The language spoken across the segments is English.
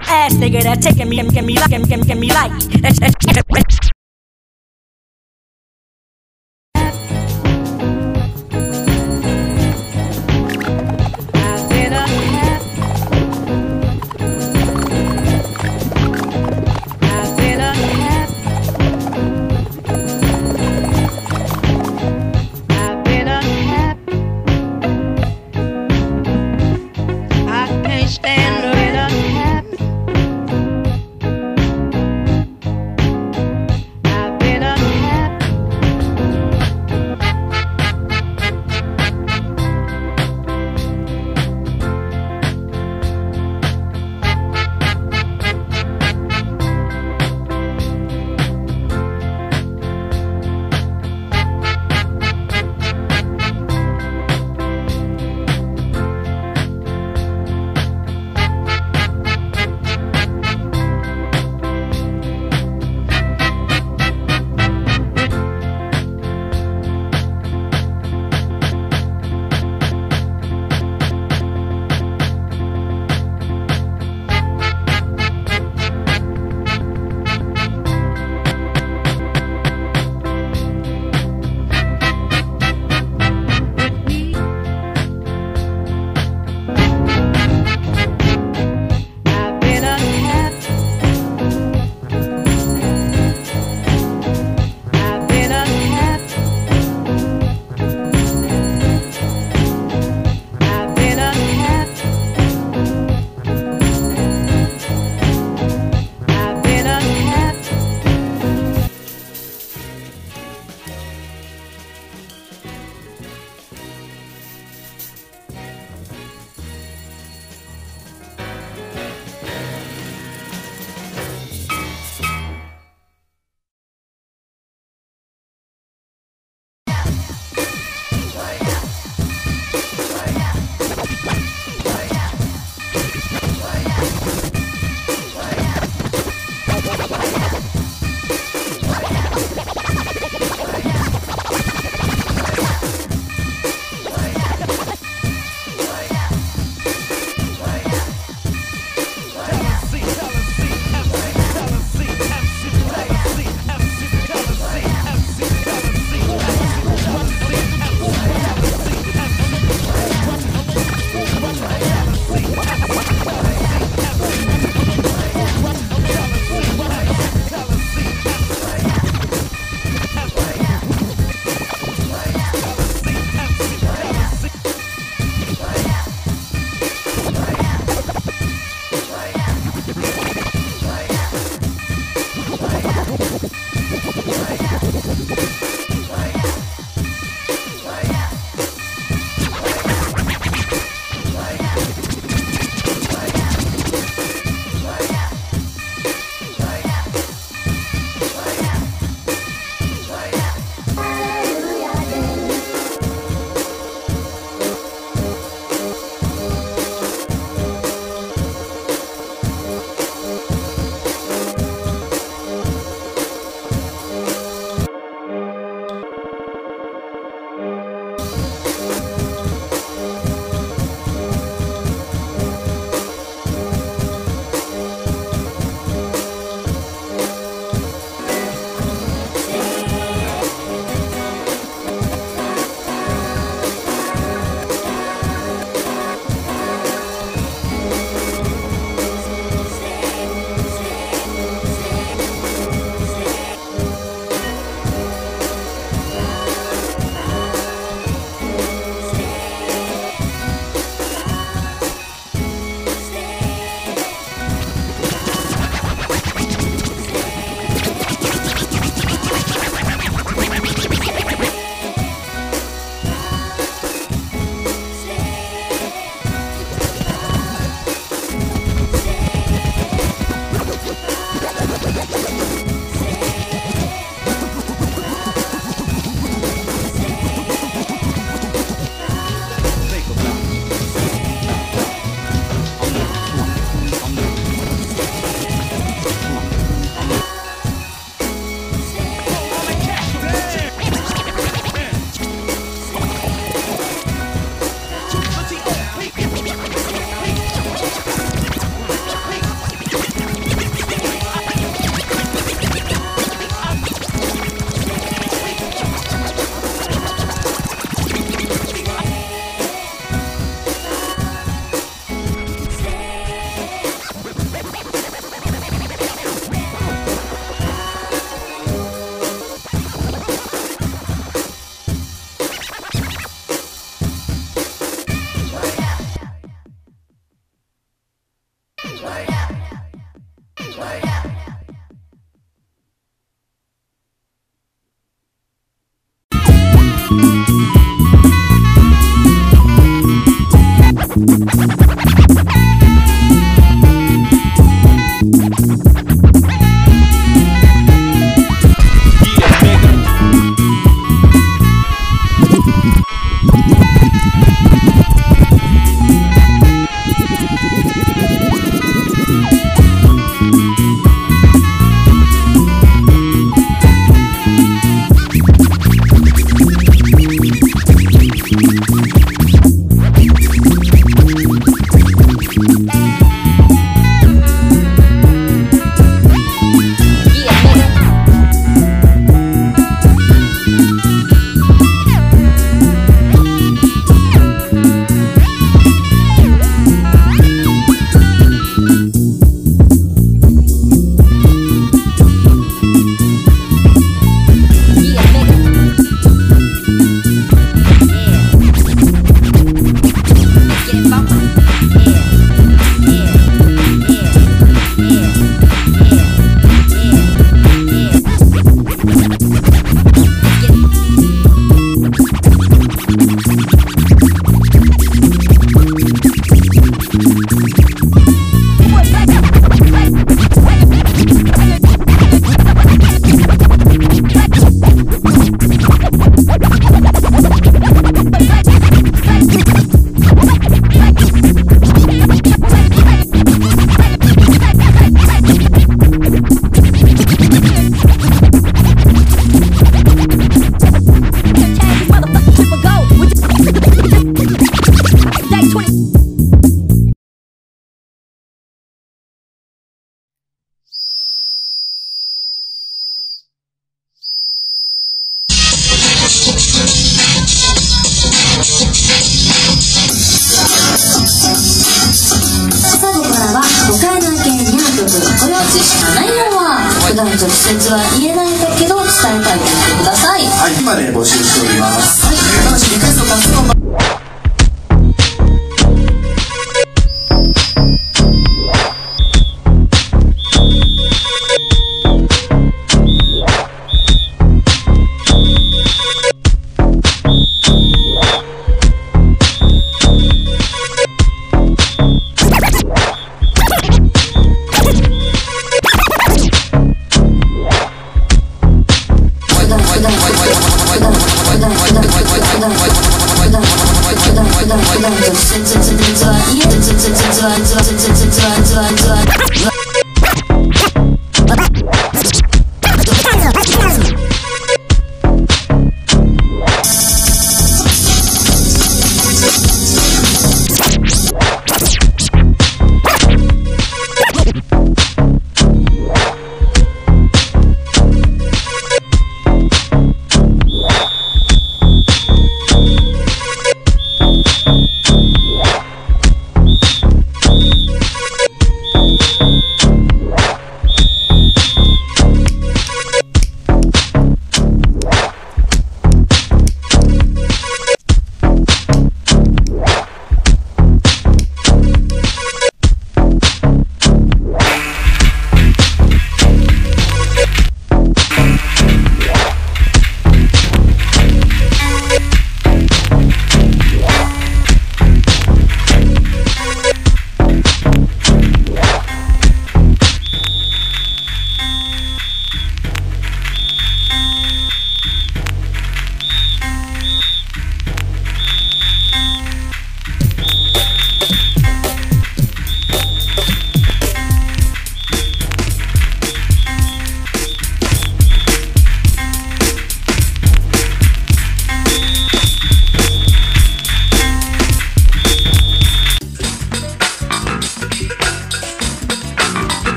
Ass nigga that taking me, give me, give me, give me, give me light.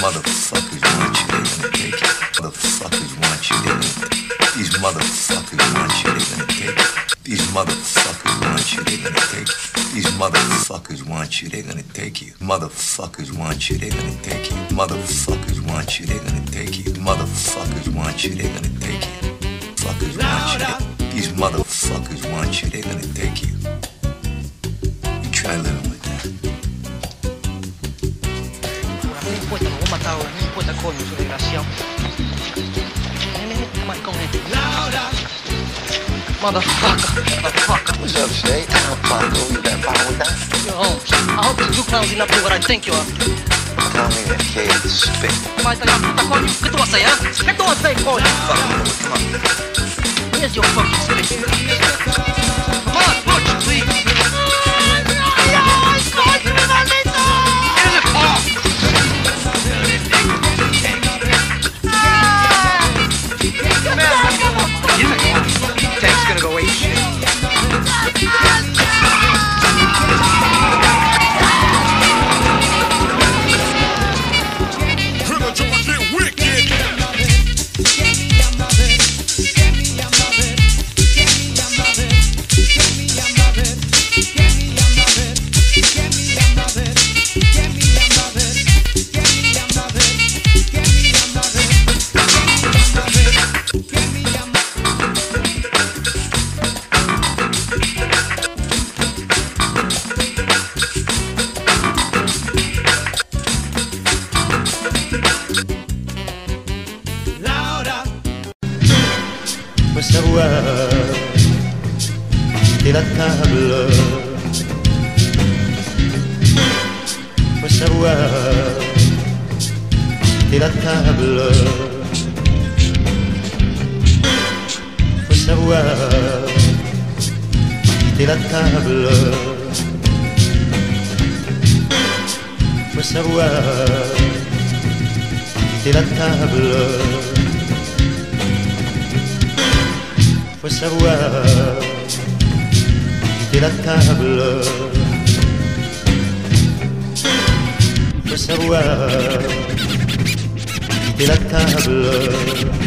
Motherfuckers want you, gonna take. Motherfuckers want you, they're gonna These motherfuckers want you, take it. These motherfuckers want you, they're gonna take it. These motherfuckers want you, they're gonna take you. Motherfuckers want you, they're gonna take you. Motherfuckers want you, they're gonna take you. Motherfuckers want you, they're gonna take you. Fuckers want you. These motherfuckers want you, they're gonna take you. You try living with importa, lo voy a matar ahora. No importa, coño, ese desgraciado. Maricón este. Motherfucker, motherfucker. What's up, State? Marco, you got a problem with that? Yo, I hope you clowns enough to what I think you are. Tell me that kid is spit. Falta la puta, coño. ¿Qué tú vas allá? ¿Qué tú vas a hacer, coño? Fuck come on. Where's your fucking stick? Come on, Butch, please. et la table. Faut savoir quitter la table. Faut savoir quitter la table.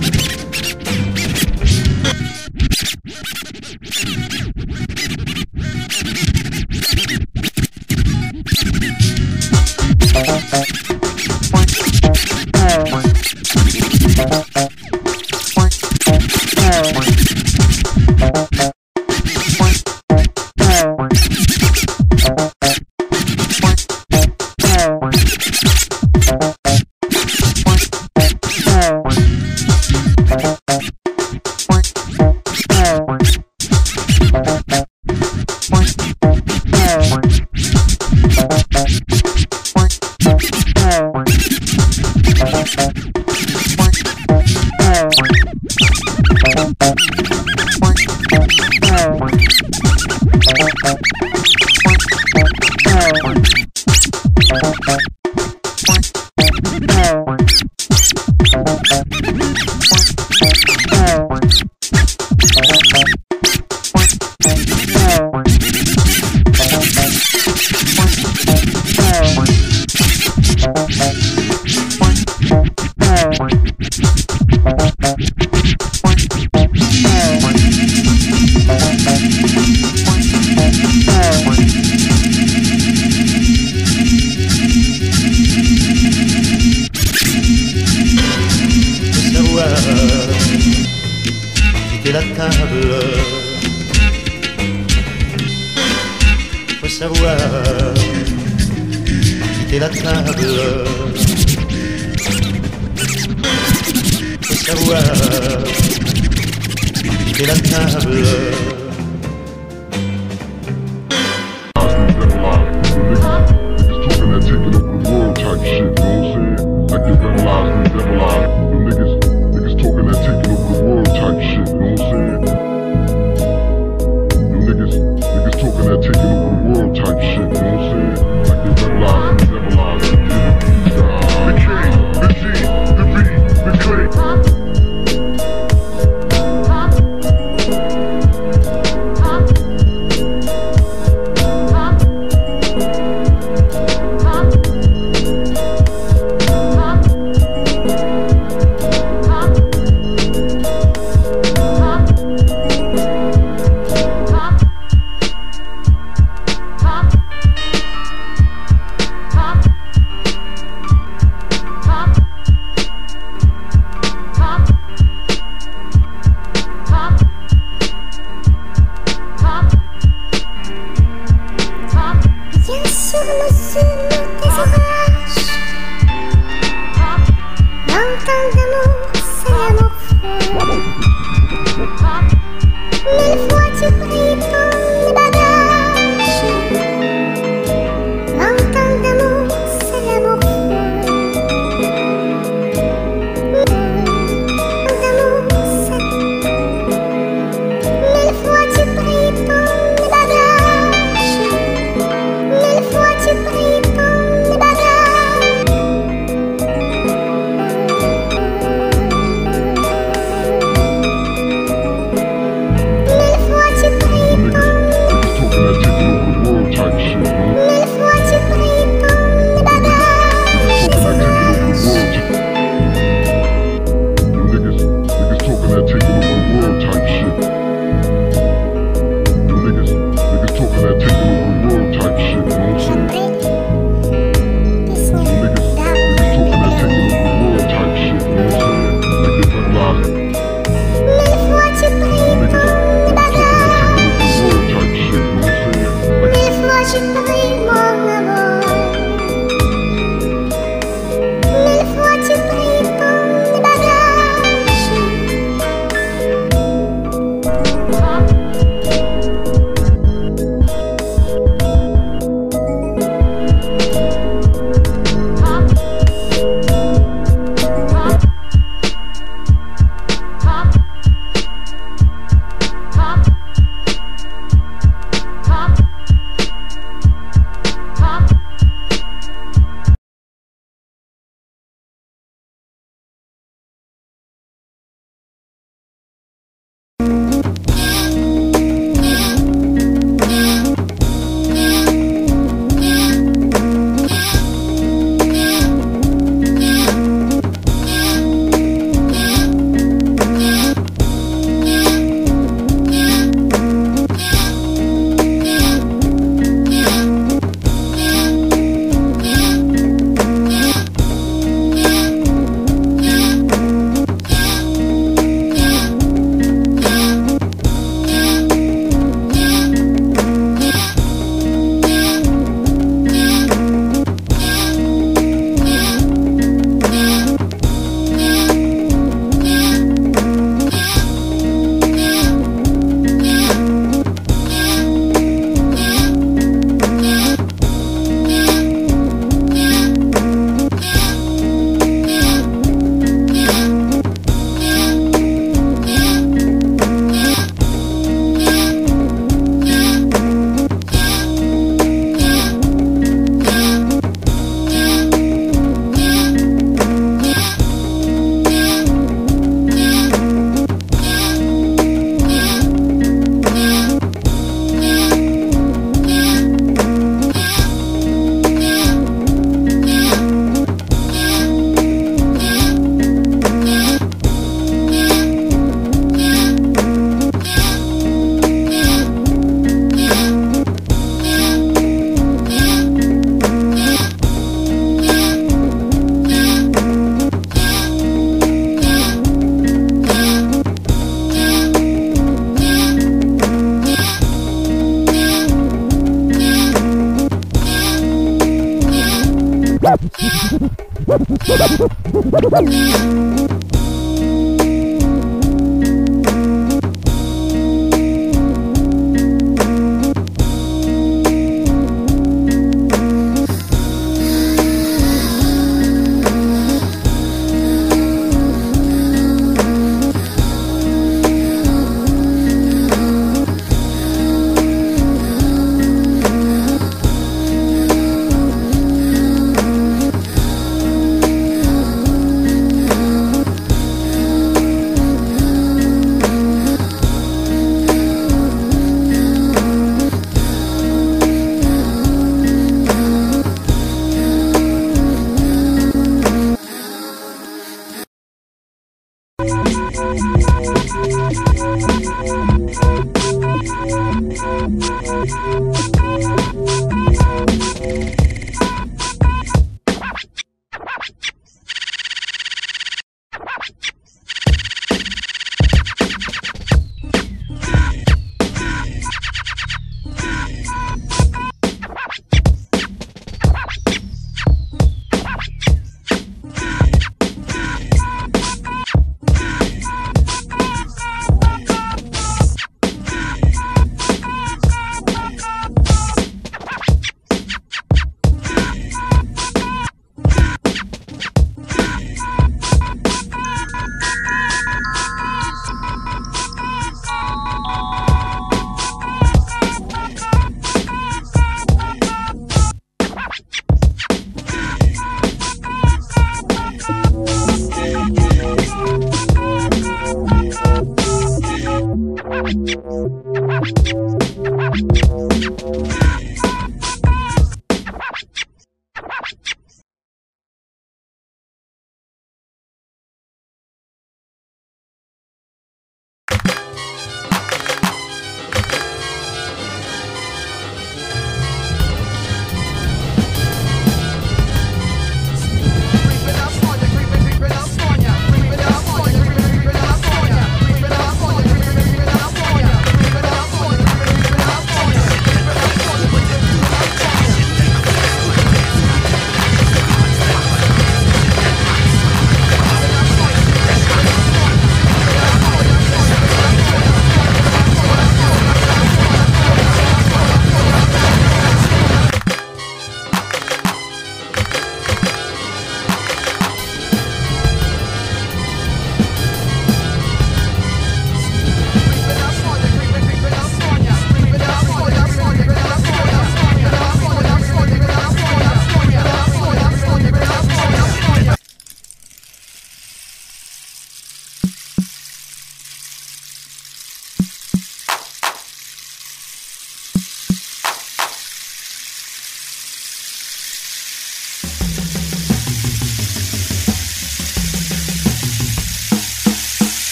Peace.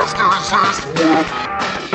What you